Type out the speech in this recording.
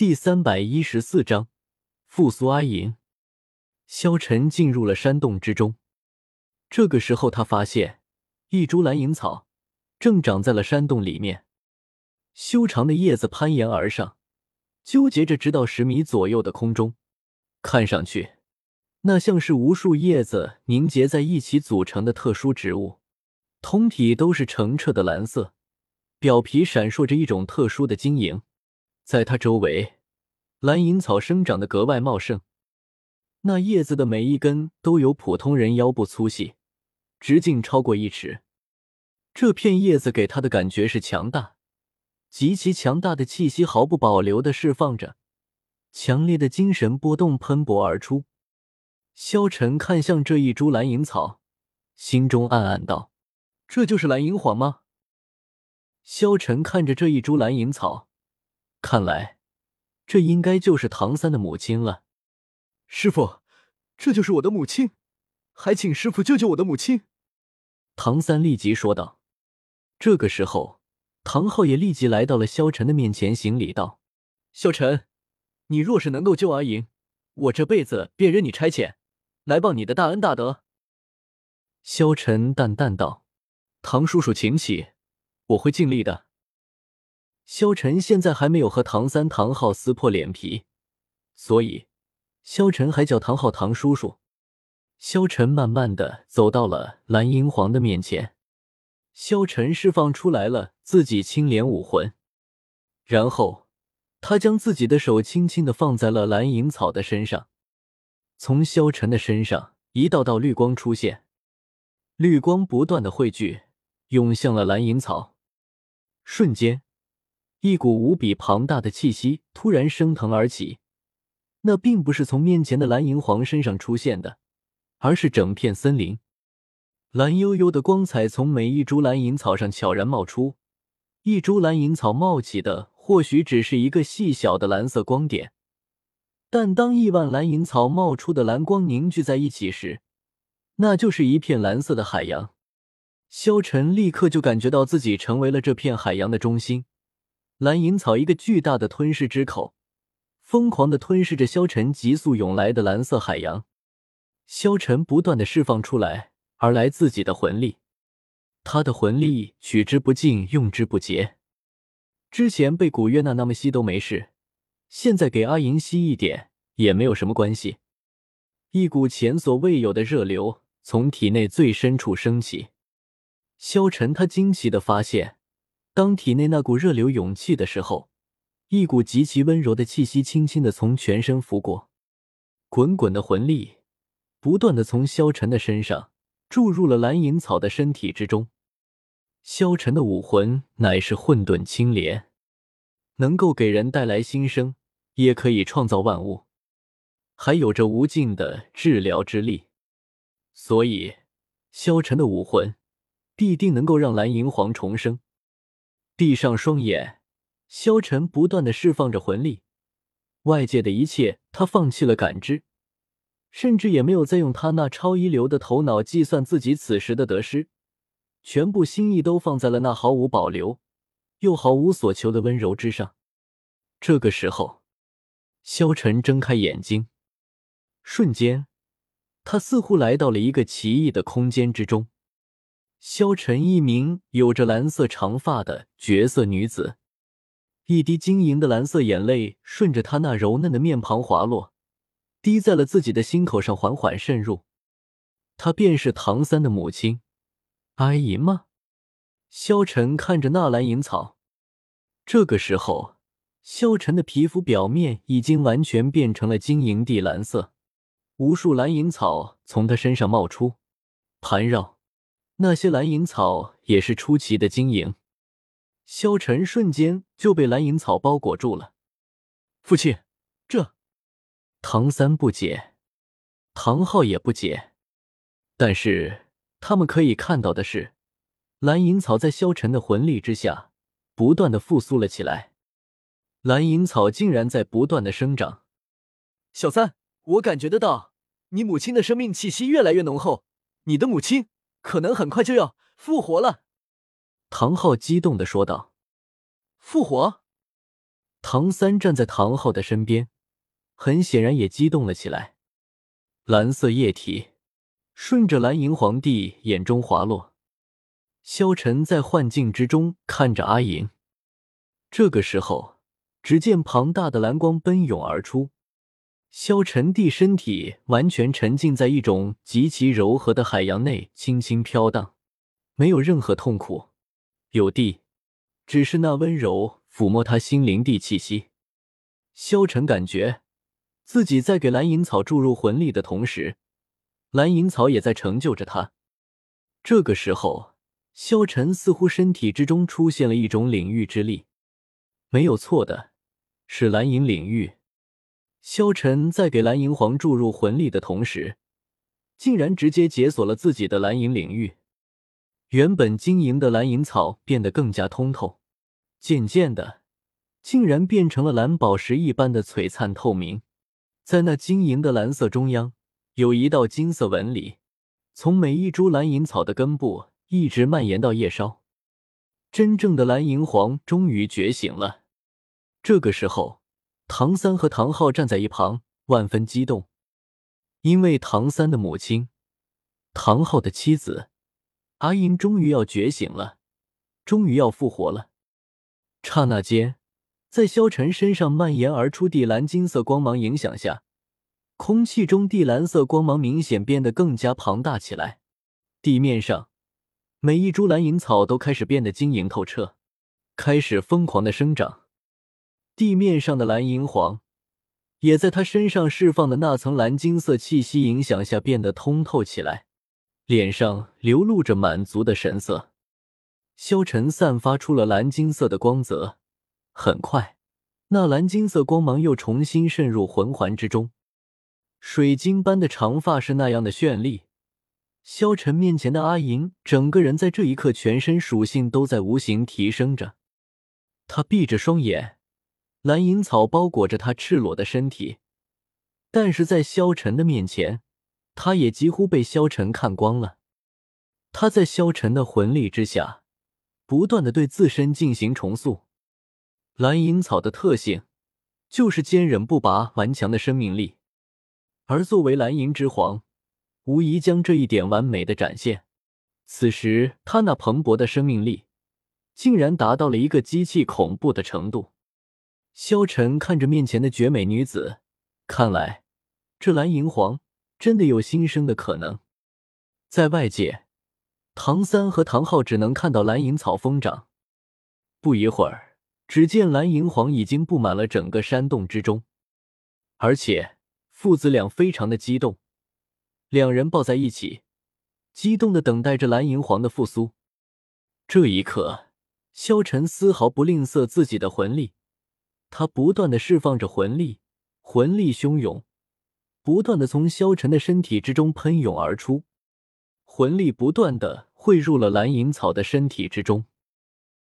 第三百一十四章复苏阿银。萧晨进入了山洞之中。这个时候，他发现一株蓝银草正长在了山洞里面，修长的叶子攀岩而上，纠结着直到十米左右的空中。看上去，那像是无数叶子凝结在一起组成的特殊植物，通体都是澄澈的蓝色，表皮闪烁着一种特殊的晶莹。在它周围，蓝银草生长的格外茂盛，那叶子的每一根都有普通人腰部粗细，直径超过一尺。这片叶子给他的感觉是强大，极其强大的气息毫不保留的释放着，强烈的精神波动喷薄而出。萧晨看向这一株蓝银草，心中暗暗道：“这就是蓝银皇吗？”萧晨看着这一株蓝银草。看来，这应该就是唐三的母亲了。师傅，这就是我的母亲，还请师傅救救我的母亲。唐三立即说道。这个时候，唐昊也立即来到了萧晨的面前，行礼道：“萧晨，你若是能够救阿莹，我这辈子便任你差遣，来报你的大恩大德。”萧晨淡淡道：“唐叔叔，请起，我会尽力的。”萧晨现在还没有和唐三、唐昊撕破脸皮，所以萧晨还叫唐昊唐叔叔。萧晨慢慢的走到了蓝银皇的面前，萧晨释放出来了自己青莲武魂，然后他将自己的手轻轻的放在了蓝银草的身上，从萧晨的身上一道道绿光出现，绿光不断的汇聚，涌向了蓝银草，瞬间。一股无比庞大的气息突然升腾而起，那并不是从面前的蓝银皇身上出现的，而是整片森林。蓝悠悠的光彩从每一株蓝银草上悄然冒出，一株蓝银草冒起的或许只是一个细小的蓝色光点，但当亿万蓝银草冒出的蓝光凝聚在一起时，那就是一片蓝色的海洋。萧晨立刻就感觉到自己成为了这片海洋的中心。蓝银草一个巨大的吞噬之口，疯狂的吞噬着萧晨急速涌来的蓝色海洋。萧晨不断的释放出来而来自己的魂力，他的魂力取之不尽，用之不竭。之前被古月娜那么吸都没事，现在给阿银吸一点也没有什么关系。一股前所未有的热流从体内最深处升起，萧晨他惊奇的发现。当体内那股热流涌气的时候，一股极其温柔的气息轻轻的从全身拂过，滚滚的魂力不断的从萧晨的身上注入了蓝银草的身体之中。萧晨的武魂乃是混沌青莲，能够给人带来新生，也可以创造万物，还有着无尽的治疗之力，所以萧晨的武魂必定能够让蓝银皇重生。闭上双眼，萧晨不断的释放着魂力，外界的一切他放弃了感知，甚至也没有再用他那超一流的头脑计算自己此时的得失，全部心意都放在了那毫无保留又毫无所求的温柔之上。这个时候，萧晨睁开眼睛，瞬间，他似乎来到了一个奇异的空间之中。萧晨，一名有着蓝色长发的绝色女子，一滴晶莹的蓝色眼泪顺着她那柔嫩的面庞滑落，滴在了自己的心口上，缓缓渗入。她便是唐三的母亲，阿银吗？萧晨看着那蓝银草，这个时候，萧晨的皮肤表面已经完全变成了晶莹地蓝色，无数蓝银草从他身上冒出，盘绕。那些蓝银草也是出奇的晶莹，萧晨瞬间就被蓝银草包裹住了。父亲，这……唐三不解，唐昊也不解，但是他们可以看到的是，蓝银草在萧晨的魂力之下不断的复苏了起来，蓝银草竟然在不断的生长。小三，我感觉得到你母亲的生命气息越来越浓厚，你的母亲。可能很快就要复活了，唐昊激动的说道。“复活？”唐三站在唐昊的身边，很显然也激动了起来。蓝色液体顺着蓝银皇帝眼中滑落。萧晨在幻境之中看着阿银。这个时候，只见庞大的蓝光奔涌而出，萧晨帝身体完全沉浸在一种极其柔和的海洋内，轻轻飘荡，没有任何痛苦。有地，只是那温柔抚摸他心灵地气息。萧晨感觉自己在给蓝银草注入魂力的同时，蓝银草也在成就着他。这个时候。萧晨似乎身体之中出现了一种领域之力，没有错的，是蓝银领域。萧晨在给蓝银皇注入魂力的同时，竟然直接解锁了自己的蓝银领域。原本晶莹的蓝银草变得更加通透，渐渐的，竟然变成了蓝宝石一般的璀璨透明。在那晶莹的蓝色中央，有一道金色纹理，从每一株蓝银草的根部。一直蔓延到叶梢，真正的蓝银皇终于觉醒了。这个时候，唐三和唐昊站在一旁，万分激动，因为唐三的母亲，唐昊的妻子阿银终于要觉醒了，终于要复活了。刹那间，在萧晨身上蔓延而出地蓝金色光芒影响下，空气中地蓝色光芒明显变得更加庞大起来，地面上。每一株蓝银草都开始变得晶莹透彻，开始疯狂的生长。地面上的蓝银皇也在他身上释放的那层蓝金色气息影响下变得通透起来，脸上流露着满足的神色。萧晨散发出了蓝金色的光泽，很快，那蓝金色光芒又重新渗入魂环之中。水晶般的长发是那样的绚丽。萧晨面前的阿银，整个人在这一刻全身属性都在无形提升着。他闭着双眼，蓝银草包裹着他赤裸的身体，但是在萧晨的面前，他也几乎被萧晨看光了。他在萧晨的魂力之下，不断的对自身进行重塑。蓝银草的特性就是坚韧不拔、顽强的生命力，而作为蓝银之皇。无疑将这一点完美的展现。此时，他那蓬勃的生命力竟然达到了一个机器恐怖的程度。萧晨看着面前的绝美女子，看来这蓝银皇真的有新生的可能。在外界，唐三和唐昊只能看到蓝银草疯长。不一会儿，只见蓝银皇已经布满了整个山洞之中，而且父子俩非常的激动。两人抱在一起，激动的等待着蓝银皇的复苏。这一刻，萧晨丝毫不吝啬自己的魂力，他不断的释放着魂力，魂力汹涌，不断的从萧晨的身体之中喷涌而出，魂力不断的汇入了蓝银草的身体之中。